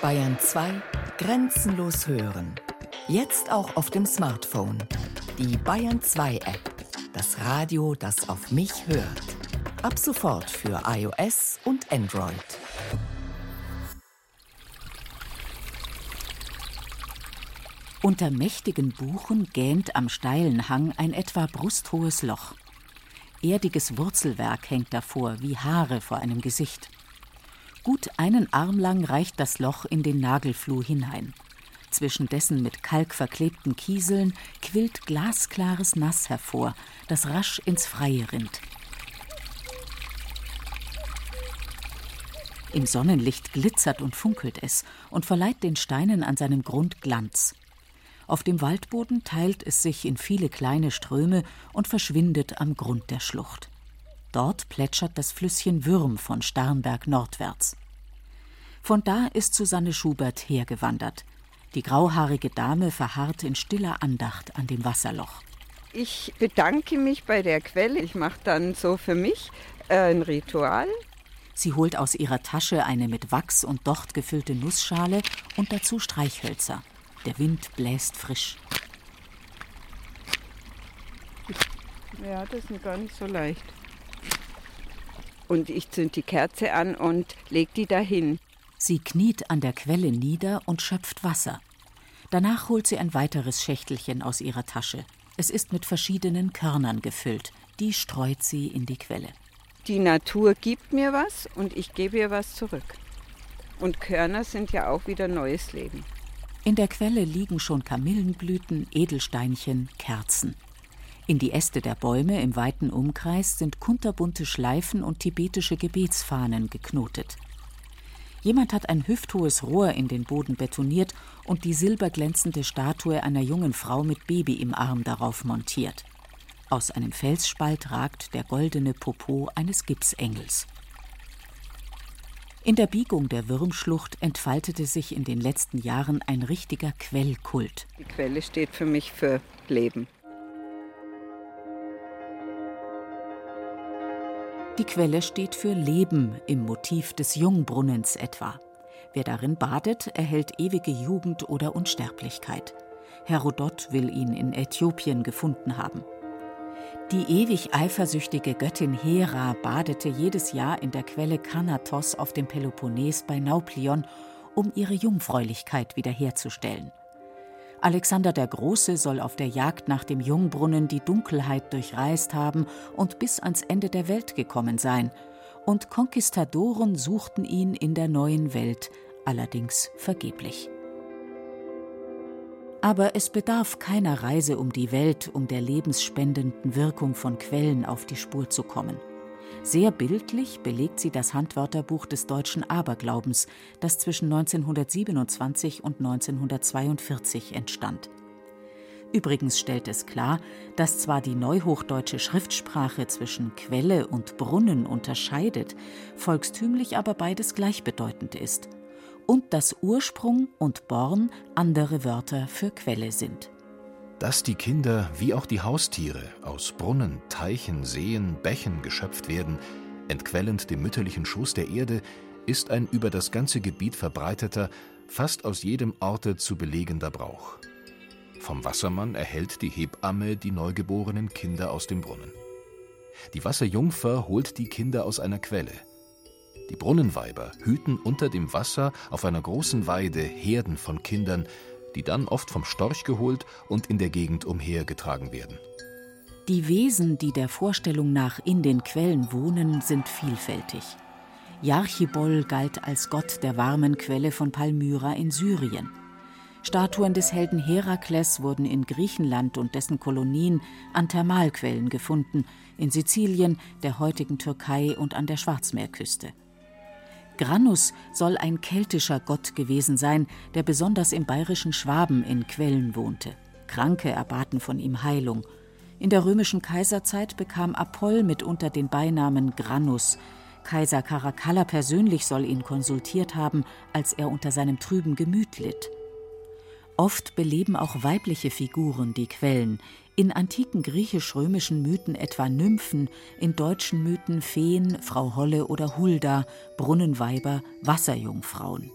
Bayern 2 Grenzenlos hören. Jetzt auch auf dem Smartphone. Die Bayern 2 App. Das Radio, das auf mich hört. Ab sofort für iOS und Android. Unter mächtigen Buchen gähnt am steilen Hang ein etwa brusthohes Loch. Erdiges Wurzelwerk hängt davor, wie Haare vor einem Gesicht. Gut einen Arm lang reicht das Loch in den Nagelfluh hinein. Zwischen dessen mit Kalk verklebten Kieseln quillt glasklares Nass hervor, das rasch ins Freie rinnt. Im Sonnenlicht glitzert und funkelt es und verleiht den Steinen an seinem Grund Glanz. Auf dem Waldboden teilt es sich in viele kleine Ströme und verschwindet am Grund der Schlucht. Dort plätschert das Flüsschen Würm von Starnberg nordwärts. Von da ist Susanne Schubert hergewandert. Die grauhaarige Dame verharrt in stiller Andacht an dem Wasserloch. Ich bedanke mich bei der Quelle. Ich mache dann so für mich äh, ein Ritual. Sie holt aus ihrer Tasche eine mit Wachs und Docht gefüllte Nussschale und dazu Streichhölzer. Der Wind bläst frisch. Ja, das ist gar nicht so leicht. Und ich zünd die Kerze an und leg die dahin. Sie kniet an der Quelle nieder und schöpft Wasser. Danach holt sie ein weiteres Schächtelchen aus ihrer Tasche. Es ist mit verschiedenen Körnern gefüllt. Die streut sie in die Quelle. Die Natur gibt mir was und ich gebe ihr was zurück. Und Körner sind ja auch wieder neues Leben. In der Quelle liegen schon Kamillenblüten, Edelsteinchen, Kerzen. In die Äste der Bäume im weiten Umkreis sind kunterbunte Schleifen und tibetische Gebetsfahnen geknotet. Jemand hat ein hüfthohes Rohr in den Boden betoniert und die silberglänzende Statue einer jungen Frau mit Baby im Arm darauf montiert. Aus einem Felsspalt ragt der goldene Popo eines Gipsengels. In der Biegung der Würmschlucht entfaltete sich in den letzten Jahren ein richtiger Quellkult. Die Quelle steht für mich für Leben. Die Quelle steht für Leben im Motiv des Jungbrunnens etwa. Wer darin badet, erhält ewige Jugend oder Unsterblichkeit. Herodot will ihn in Äthiopien gefunden haben. Die ewig eifersüchtige Göttin Hera badete jedes Jahr in der Quelle Kanatos auf dem Peloponnes bei Nauplion, um ihre Jungfräulichkeit wiederherzustellen. Alexander der Große soll auf der Jagd nach dem Jungbrunnen die Dunkelheit durchreist haben und bis ans Ende der Welt gekommen sein, und Konquistadoren suchten ihn in der neuen Welt, allerdings vergeblich. Aber es bedarf keiner Reise um die Welt, um der lebensspendenden Wirkung von Quellen auf die Spur zu kommen. Sehr bildlich belegt sie das Handwörterbuch des deutschen Aberglaubens, das zwischen 1927 und 1942 entstand. Übrigens stellt es klar, dass zwar die neuhochdeutsche Schriftsprache zwischen Quelle und Brunnen unterscheidet, volkstümlich aber beides gleichbedeutend ist und dass Ursprung und Born andere Wörter für Quelle sind dass die Kinder wie auch die Haustiere aus Brunnen, Teichen, Seen, Bächen geschöpft werden, entquellend dem mütterlichen Schoß der Erde, ist ein über das ganze Gebiet verbreiteter, fast aus jedem Orte zu belegender Brauch. Vom Wassermann erhält die Hebamme die neugeborenen Kinder aus dem Brunnen. Die Wasserjungfer holt die Kinder aus einer Quelle. Die Brunnenweiber hüten unter dem Wasser auf einer großen Weide Herden von Kindern, die dann oft vom Storch geholt und in der Gegend umhergetragen werden. Die Wesen, die der Vorstellung nach in den Quellen wohnen, sind vielfältig. Jarchibol galt als Gott der warmen Quelle von Palmyra in Syrien. Statuen des Helden Herakles wurden in Griechenland und dessen Kolonien an Thermalquellen gefunden, in Sizilien, der heutigen Türkei und an der Schwarzmeerküste. Granus soll ein keltischer Gott gewesen sein, der besonders im bayerischen Schwaben in Quellen wohnte. Kranke erbaten von ihm Heilung. In der römischen Kaiserzeit bekam Apoll mitunter den Beinamen Granus. Kaiser Caracalla persönlich soll ihn konsultiert haben, als er unter seinem trüben Gemüt litt. Oft beleben auch weibliche Figuren die Quellen, in antiken griechisch-römischen Mythen etwa Nymphen, in deutschen Mythen Feen, Frau Holle oder Hulda, Brunnenweiber, Wasserjungfrauen.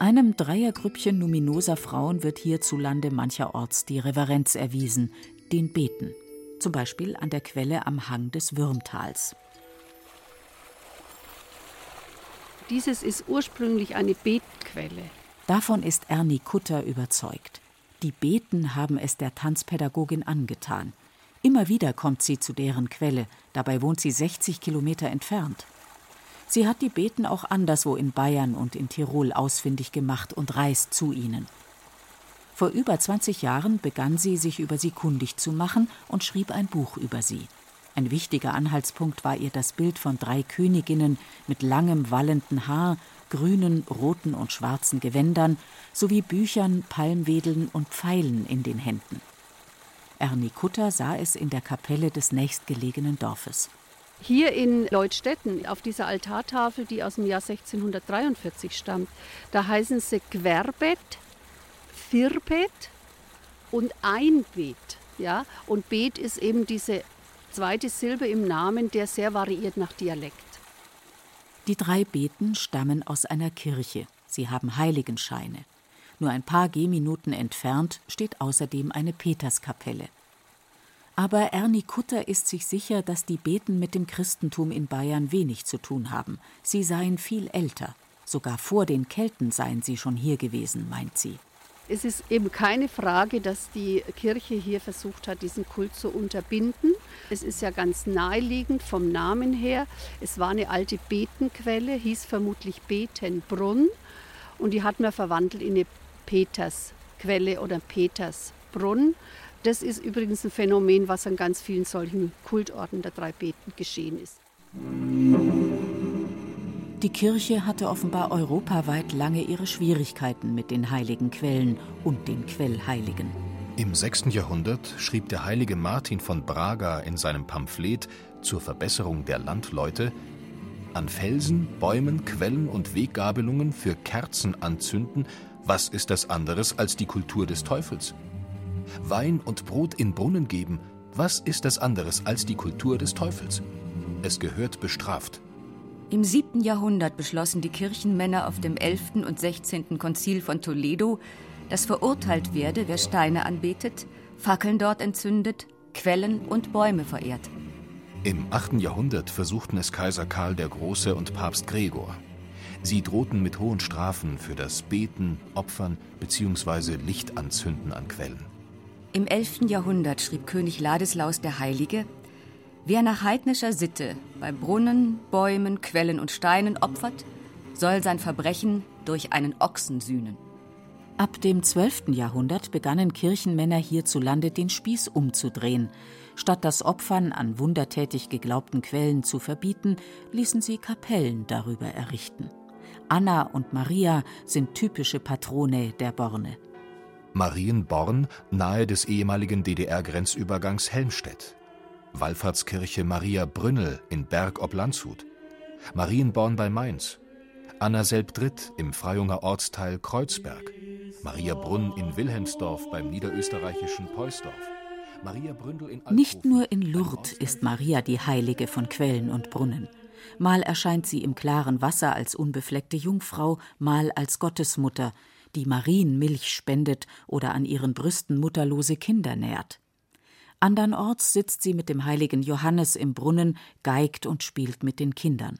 Einem Dreiergrüppchen luminoser Frauen wird hierzulande mancherorts die Reverenz erwiesen, den Beten, zum Beispiel an der Quelle am Hang des Würmtals. Dieses ist ursprünglich eine Betquelle. Davon ist Ernie Kutter überzeugt. Die Beten haben es der Tanzpädagogin angetan. Immer wieder kommt sie zu deren Quelle, dabei wohnt sie 60 Kilometer entfernt. Sie hat die Beten auch anderswo in Bayern und in Tirol ausfindig gemacht und reist zu ihnen. Vor über 20 Jahren begann sie, sich über sie kundig zu machen und schrieb ein Buch über sie. Ein wichtiger Anhaltspunkt war ihr das Bild von drei Königinnen mit langem wallenden Haar, grünen, roten und schwarzen Gewändern sowie Büchern, Palmwedeln und Pfeilen in den Händen. Ernie Kutter sah es in der Kapelle des nächstgelegenen Dorfes. Hier in Leutstetten, auf dieser Altartafel, die aus dem Jahr 1643 stammt, da heißen sie Querbet, Virbet und Einbet. Ja? Und Bet ist eben diese zweite Silbe im Namen, der sehr variiert nach Dialekt. Die drei Beten stammen aus einer Kirche. Sie haben Heiligenscheine. Nur ein paar Gehminuten entfernt steht außerdem eine Peterskapelle. Aber Ernie Kutter ist sich sicher, dass die Beten mit dem Christentum in Bayern wenig zu tun haben. Sie seien viel älter. Sogar vor den Kelten seien sie schon hier gewesen, meint sie. Es ist eben keine Frage, dass die Kirche hier versucht hat, diesen Kult zu unterbinden. Es ist ja ganz naheliegend vom Namen her. Es war eine alte Betenquelle, hieß vermutlich Betenbrunn. Und die hat man verwandelt in eine Petersquelle oder Petersbrunn. Das ist übrigens ein Phänomen, was an ganz vielen solchen Kultorten der drei Beten geschehen ist. Die Kirche hatte offenbar europaweit lange ihre Schwierigkeiten mit den heiligen Quellen und den Quellheiligen. Im 6. Jahrhundert schrieb der heilige Martin von Braga in seinem Pamphlet zur Verbesserung der Landleute an Felsen, Bäumen, Quellen und Weggabelungen für Kerzen anzünden, was ist das anderes als die Kultur des Teufels? Wein und Brot in Brunnen geben, was ist das anderes als die Kultur des Teufels? Es gehört bestraft. Im 7. Jahrhundert beschlossen die Kirchenmänner auf dem 11. und 16. Konzil von Toledo, dass verurteilt werde, wer Steine anbetet, Fackeln dort entzündet, Quellen und Bäume verehrt. Im 8. Jahrhundert versuchten es Kaiser Karl der Große und Papst Gregor. Sie drohten mit hohen Strafen für das Beten, Opfern bzw. Lichtanzünden an Quellen. Im 11. Jahrhundert schrieb König Ladislaus der Heilige, wer nach heidnischer Sitte bei Brunnen, Bäumen, Quellen und Steinen opfert, soll sein Verbrechen durch einen Ochsen sühnen. Ab dem 12. Jahrhundert begannen Kirchenmänner hierzulande den Spieß umzudrehen. Statt das Opfern an wundertätig geglaubten Quellen zu verbieten, ließen sie Kapellen darüber errichten. Anna und Maria sind typische Patrone der Borne. Marienborn nahe des ehemaligen DDR-Grenzübergangs Helmstedt, Wallfahrtskirche Maria Brünnel in Berg ob Landshut, Marienborn bei Mainz, Anna Selbdritt im Freyunger Ortsteil Kreuzberg, Maria Brunn in Wilhelmsdorf beim niederösterreichischen Peusdorf. Nicht nur in Lourdes ist Maria die Heilige von Quellen und Brunnen. Mal erscheint sie im klaren Wasser als unbefleckte Jungfrau, mal als Gottesmutter, die Marienmilch spendet oder an ihren Brüsten mutterlose Kinder nährt. Andernorts sitzt sie mit dem heiligen Johannes im Brunnen, geigt und spielt mit den Kindern.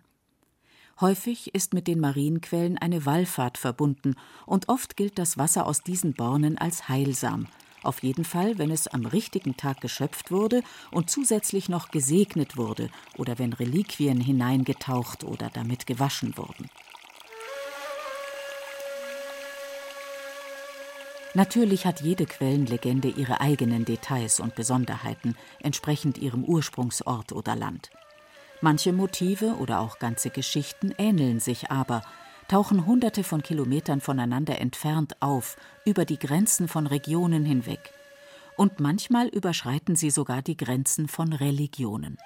Häufig ist mit den Marienquellen eine Wallfahrt verbunden, und oft gilt das Wasser aus diesen Bornen als heilsam, auf jeden Fall, wenn es am richtigen Tag geschöpft wurde und zusätzlich noch gesegnet wurde oder wenn Reliquien hineingetaucht oder damit gewaschen wurden. Natürlich hat jede Quellenlegende ihre eigenen Details und Besonderheiten, entsprechend ihrem Ursprungsort oder Land. Manche Motive oder auch ganze Geschichten ähneln sich aber, tauchen hunderte von Kilometern voneinander entfernt auf, über die Grenzen von Regionen hinweg. Und manchmal überschreiten sie sogar die Grenzen von Religionen.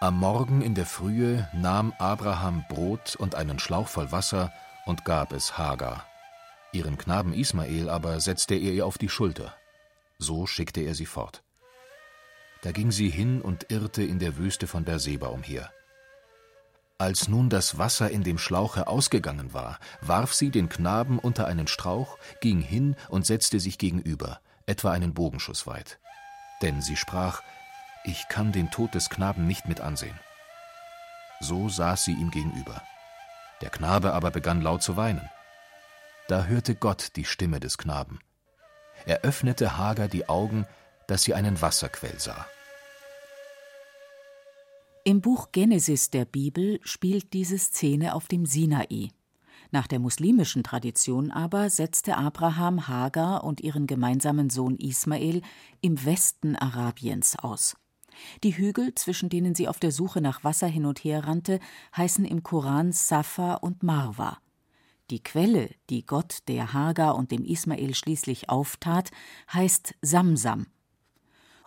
Am Morgen in der Frühe nahm Abraham Brot und einen Schlauch voll Wasser und gab es Hagar. Ihren Knaben Ismael aber setzte er ihr auf die Schulter. So schickte er sie fort. Da ging sie hin und irrte in der Wüste von Berseba umher. Als nun das Wasser in dem Schlauche ausgegangen war, warf sie den Knaben unter einen Strauch, ging hin und setzte sich gegenüber, etwa einen Bogenschuss weit. Denn sie sprach, ich kann den Tod des Knaben nicht mit ansehen. So saß sie ihm gegenüber. Der Knabe aber begann laut zu weinen. Da hörte Gott die Stimme des Knaben. Er öffnete Hagar die Augen, dass sie einen Wasserquell sah. Im Buch Genesis der Bibel spielt diese Szene auf dem Sinai. Nach der muslimischen Tradition aber setzte Abraham Hagar und ihren gemeinsamen Sohn Ismael im Westen Arabiens aus. Die Hügel, zwischen denen sie auf der Suche nach Wasser hin und her rannte, heißen im Koran Safa und Marwa. Die Quelle, die Gott der Hagar und dem Ismael schließlich auftat, heißt Samsam.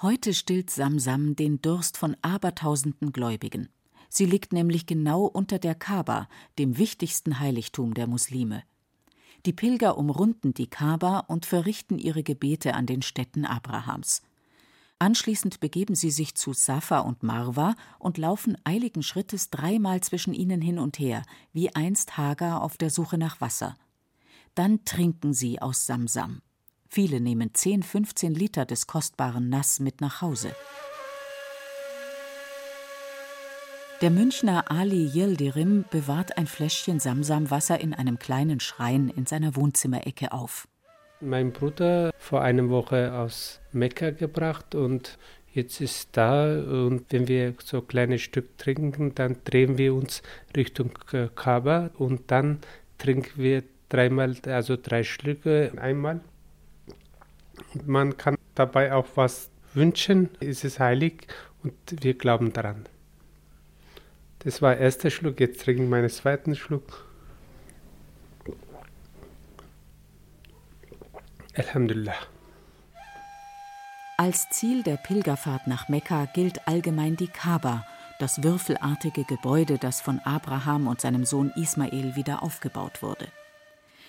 Heute stillt Samsam den Durst von abertausenden Gläubigen. Sie liegt nämlich genau unter der Kaaba, dem wichtigsten Heiligtum der Muslime. Die Pilger umrunden die Kaaba und verrichten ihre Gebete an den Stätten Abrahams. Anschließend begeben sie sich zu Safa und Marwa und laufen eiligen Schrittes dreimal zwischen ihnen hin und her, wie einst Hagar auf der Suche nach Wasser. Dann trinken sie aus Samsam. Viele nehmen 10, 15 Liter des kostbaren Nass mit nach Hause. Der Münchner Ali Yildirim bewahrt ein Fläschchen Samsamwasser in einem kleinen Schrein in seiner Wohnzimmerecke auf mein Bruder vor einer Woche aus Mekka gebracht und jetzt ist da und wenn wir so ein kleines Stück trinken, dann drehen wir uns Richtung Kaaba und dann trinken wir dreimal, also drei Schlücke einmal. Man kann dabei auch was wünschen, es ist heilig und wir glauben daran. Das war der erste Schluck, jetzt trinke ich meinen zweiten Schluck. Alhamdulillah. Als Ziel der Pilgerfahrt nach Mekka gilt allgemein die Kaaba, das würfelartige Gebäude, das von Abraham und seinem Sohn Ismael wieder aufgebaut wurde.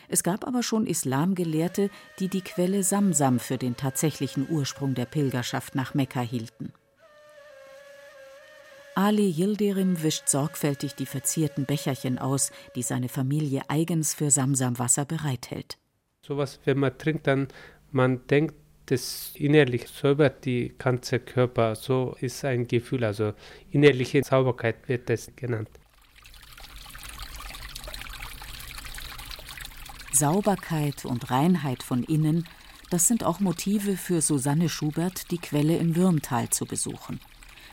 Es gab aber schon Islamgelehrte, die die Quelle Samsam für den tatsächlichen Ursprung der Pilgerschaft nach Mekka hielten. Ali Yildirim wischt sorgfältig die verzierten Becherchen aus, die seine Familie eigens für Samsamwasser bereithält. Sowas, wenn man trinkt, dann man denkt, das innerlich säubert die ganze Körper. So ist ein Gefühl, also innerliche Sauberkeit wird das genannt. Sauberkeit und Reinheit von innen, das sind auch Motive für Susanne Schubert, die Quelle im Würmtal zu besuchen.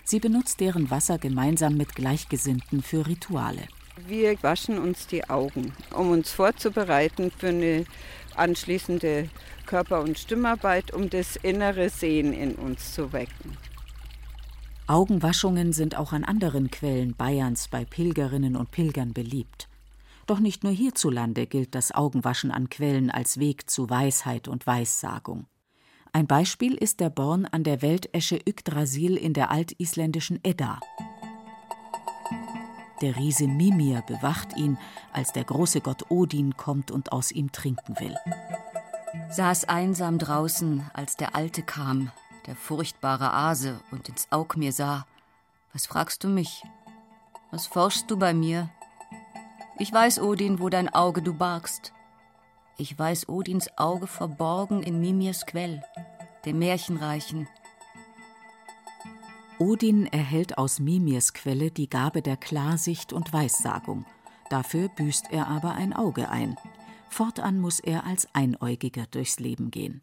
Sie benutzt deren Wasser gemeinsam mit Gleichgesinnten für Rituale. Wir waschen uns die Augen, um uns vorzubereiten für eine anschließende Körper- und Stimmarbeit, um das innere Sehen in uns zu wecken. Augenwaschungen sind auch an anderen Quellen Bayerns bei Pilgerinnen und Pilgern beliebt. Doch nicht nur hierzulande gilt das Augenwaschen an Quellen als Weg zu Weisheit und Weissagung. Ein Beispiel ist der Born an der Weltesche Yggdrasil in der altisländischen Edda. Der Riese Mimir bewacht ihn, als der große Gott Odin kommt und aus ihm trinken will. Saß einsam draußen, als der Alte kam, der furchtbare Ase, und ins Aug mir sah. Was fragst du mich? Was forschst du bei mir? Ich weiß, Odin, wo dein Auge du bargst. Ich weiß Odins Auge verborgen in Mimirs Quell, dem Märchenreichen, Odin erhält aus Mimirs Quelle die Gabe der Klarsicht und Weissagung. Dafür büßt er aber ein Auge ein. Fortan muss er als Einäugiger durchs Leben gehen.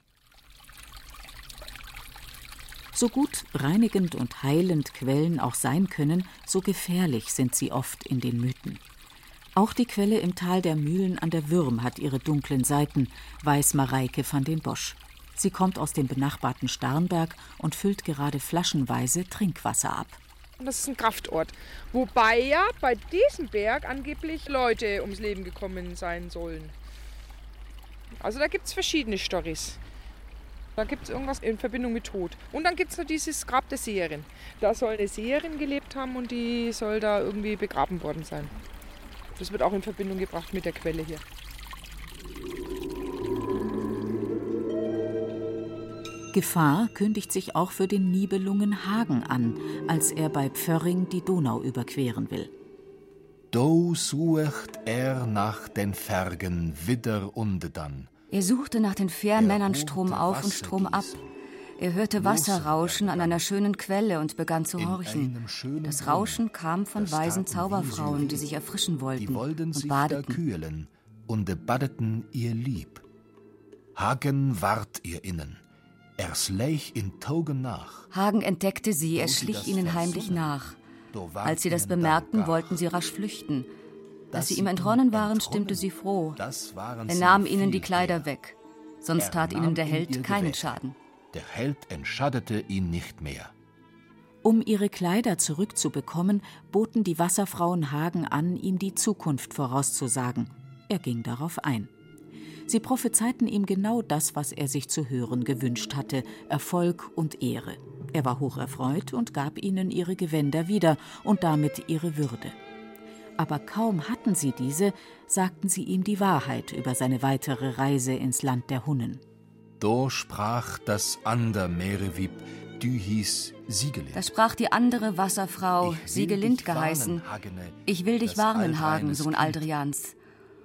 So gut reinigend und heilend Quellen auch sein können, so gefährlich sind sie oft in den Mythen. Auch die Quelle im Tal der Mühlen an der Würm hat ihre dunklen Seiten, weiß Mareike van den Bosch. Sie kommt aus dem benachbarten Starnberg und füllt gerade flaschenweise Trinkwasser ab. Das ist ein Kraftort. Wobei ja bei diesem Berg angeblich Leute ums Leben gekommen sein sollen. Also da gibt es verschiedene Storys. Da gibt es irgendwas in Verbindung mit Tod. Und dann gibt es noch dieses Grab der Seherin. Da soll eine Seherin gelebt haben und die soll da irgendwie begraben worden sein. Das wird auch in Verbindung gebracht mit der Quelle hier. Gefahr kündigt sich auch für den Nibelungen Hagen an, als er bei Pförring die Donau überqueren will. Do sucht er nach den Fergen widder unde dann. Er suchte nach den Fährmännern Strom auf und Strom ab. Er hörte Wasser rauschen an einer schönen Quelle und begann zu horchen. Das Rauschen kam von weisen Zauberfrauen, die sich erfrischen wollten, die wollten und sich badeten. und badeten ihr lieb. Hagen ward ihr innen. Er schleich in Togen nach. Hagen entdeckte sie, er schlich ihnen heimlich nach. Als sie das bemerkten, wollten sie rasch flüchten. Als sie ihm entronnen waren, stimmte sie froh. Er nahm ihnen die Kleider weg. Sonst tat ihnen der Held keinen. Schaden. Der Held entschadete ihn nicht mehr. Um ihre Kleider zurückzubekommen, boten die Wasserfrauen Hagen an, ihm die Zukunft vorauszusagen. Er ging darauf ein. Sie prophezeiten ihm genau das, was er sich zu hören gewünscht hatte: Erfolg und Ehre. Er war hocherfreut und gab ihnen ihre Gewänder wieder und damit ihre Würde. Aber kaum hatten sie diese, sagten sie ihm die Wahrheit über seine weitere Reise ins Land der Hunnen. Do sprach das ander Meerewib, du hieß Siegelin. Da sprach die andere Wasserfrau, Siegelind geheißen. Hagene, Ich will dich warnen, Hagen, Sohn Kind. Aldrians.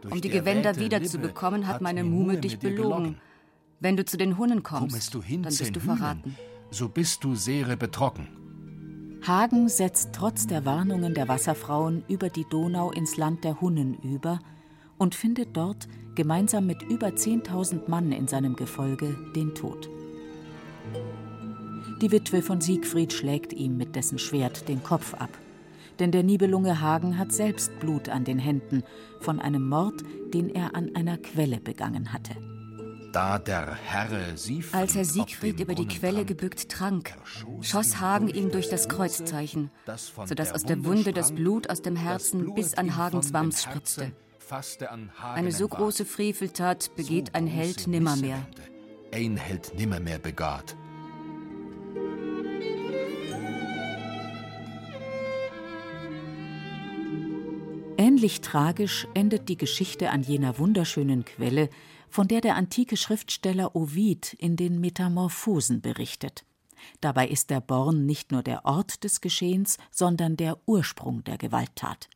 Um die der Gewänder wiederzubekommen, hat meine Muhme dich belogen. Wenn du zu den Hunnen kommst, dann bist du verraten. so bist du sehr betrocken. Hagen setzt trotz der Warnungen der Wasserfrauen über die Donau ins Land der Hunnen über und findet dort, gemeinsam mit über 10.000 Mann in seinem Gefolge, den Tod. Die Witwe von Siegfried schlägt ihm mit dessen Schwert den Kopf ab. Denn der Nibelunge Hagen hat selbst Blut an den Händen von einem Mord, den er an einer Quelle begangen hatte. Da der Herre Siegfried Als Herr Siegfried über die Quelle gebückt trank, schoss Hagen ihm durch das Kreuzzeichen, sodass aus der Wunde das Blut aus dem Herzen bis an Hagens Wams spritzte. Eine so große Freveltat begeht ein Held nimmermehr. Ein Held nimmermehr begat. Ähnlich tragisch endet die Geschichte an jener wunderschönen Quelle, von der der antike Schriftsteller Ovid in den Metamorphosen berichtet. Dabei ist der Born nicht nur der Ort des Geschehens, sondern der Ursprung der Gewalttat.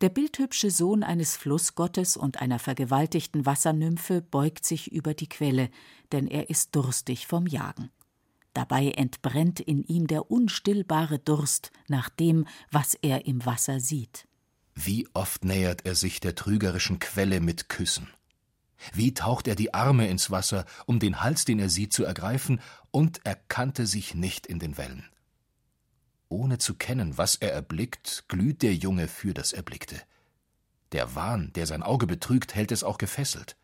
Der bildhübsche Sohn eines Flussgottes und einer vergewaltigten Wassernymphe beugt sich über die Quelle, denn er ist durstig vom Jagen. Dabei entbrennt in ihm der unstillbare Durst nach dem, was er im Wasser sieht. Wie oft nähert er sich der trügerischen Quelle mit Küssen. Wie taucht er die Arme ins Wasser, um den Hals, den er sieht, zu ergreifen, und er kannte sich nicht in den Wellen. Ohne zu kennen, was er erblickt, glüht der Junge für das Erblickte. Der Wahn, der sein Auge betrügt, hält es auch gefesselt.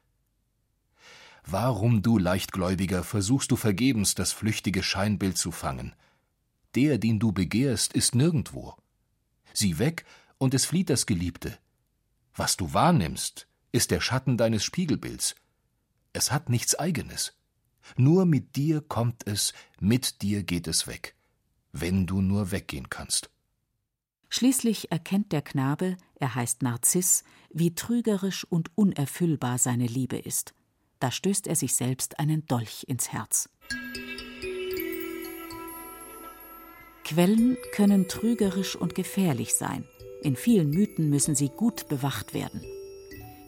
Warum, du Leichtgläubiger, versuchst du vergebens, das flüchtige Scheinbild zu fangen? Der, den du begehrst, ist nirgendwo. Sieh weg, und es flieht das Geliebte. Was du wahrnimmst, ist der Schatten deines Spiegelbilds. Es hat nichts Eigenes. Nur mit dir kommt es, mit dir geht es weg, wenn du nur weggehen kannst. Schließlich erkennt der Knabe, er heißt Narziss, wie trügerisch und unerfüllbar seine Liebe ist. Da stößt er sich selbst einen Dolch ins Herz. Quellen können trügerisch und gefährlich sein. In vielen Mythen müssen sie gut bewacht werden.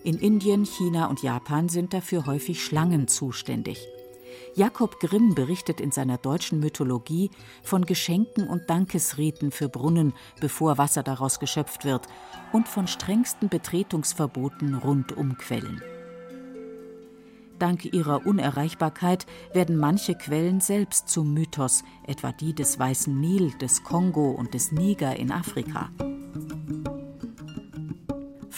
In Indien, China und Japan sind dafür häufig Schlangen zuständig. Jakob Grimm berichtet in seiner deutschen Mythologie von Geschenken und Dankesriten für Brunnen, bevor Wasser daraus geschöpft wird, und von strengsten Betretungsverboten rund um Quellen. Dank ihrer Unerreichbarkeit werden manche Quellen selbst zum Mythos, etwa die des Weißen Nil, des Kongo und des Niger in Afrika.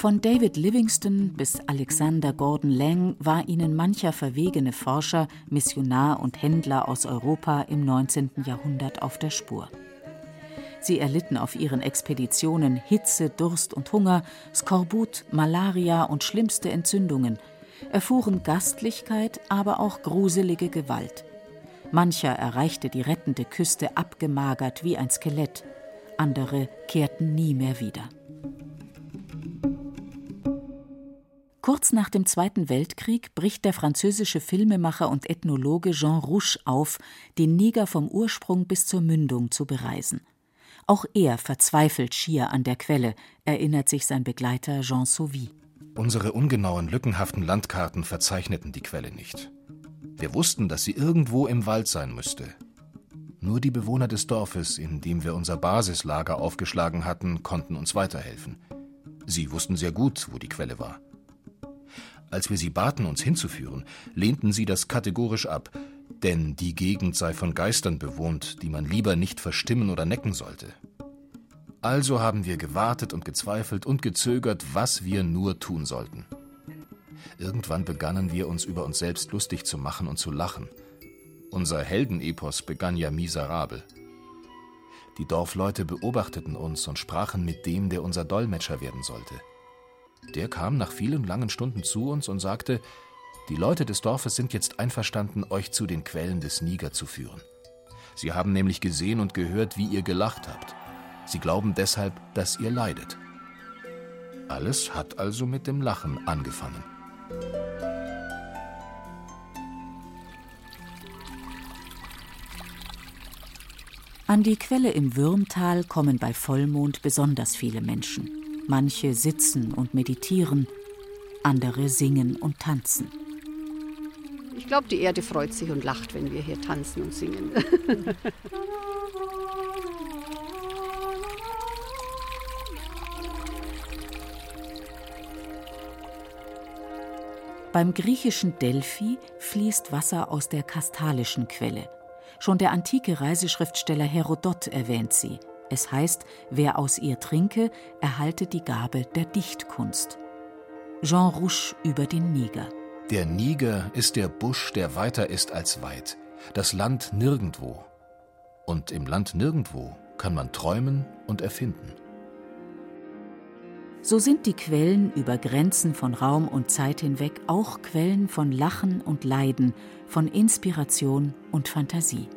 Von David Livingstone bis Alexander Gordon Lang war ihnen mancher verwegene Forscher, Missionar und Händler aus Europa im 19. Jahrhundert auf der Spur. Sie erlitten auf ihren Expeditionen Hitze, Durst und Hunger, Skorbut, Malaria und schlimmste Entzündungen, erfuhren Gastlichkeit, aber auch gruselige Gewalt. Mancher erreichte die rettende Küste abgemagert wie ein Skelett, andere kehrten nie mehr wieder. Kurz nach dem Zweiten Weltkrieg bricht der französische Filmemacher und Ethnologe Jean Rouch auf, den Niger vom Ursprung bis zur Mündung zu bereisen. Auch er verzweifelt schier an der Quelle, erinnert sich sein Begleiter Jean Sauvy. Unsere ungenauen, lückenhaften Landkarten verzeichneten die Quelle nicht. Wir wussten, dass sie irgendwo im Wald sein müsste. Nur die Bewohner des Dorfes, in dem wir unser Basislager aufgeschlagen hatten, konnten uns weiterhelfen. Sie wussten sehr gut, wo die Quelle war. Als wir sie baten, uns hinzuführen, lehnten sie das kategorisch ab, denn die Gegend sei von Geistern bewohnt, die man lieber nicht verstimmen oder necken sollte. Also haben wir gewartet und gezweifelt und gezögert, was wir nur tun sollten. Irgendwann begannen wir uns über uns selbst lustig zu machen und zu lachen. Unser Heldenepos begann ja miserabel. Die Dorfleute beobachteten uns und sprachen mit dem, der unser Dolmetscher werden sollte. Der kam nach vielen langen Stunden zu uns und sagte, die Leute des Dorfes sind jetzt einverstanden, euch zu den Quellen des Niger zu führen. Sie haben nämlich gesehen und gehört, wie ihr gelacht habt. Sie glauben deshalb, dass ihr leidet. Alles hat also mit dem Lachen angefangen. An die Quelle im Würmtal kommen bei Vollmond besonders viele Menschen. Manche sitzen und meditieren, andere singen und tanzen. Ich glaube, die Erde freut sich und lacht, wenn wir hier tanzen und singen. Beim griechischen Delphi fließt Wasser aus der kastalischen Quelle. Schon der antike Reiseschriftsteller Herodot erwähnt sie. Es heißt, wer aus ihr trinke, erhalte die Gabe der Dichtkunst. Jean Rouche über den Niger. Der Niger ist der Busch, der weiter ist als weit, das Land nirgendwo. Und im Land nirgendwo kann man träumen und erfinden. So sind die Quellen über Grenzen von Raum und Zeit hinweg auch Quellen von Lachen und Leiden, von Inspiration und Fantasie.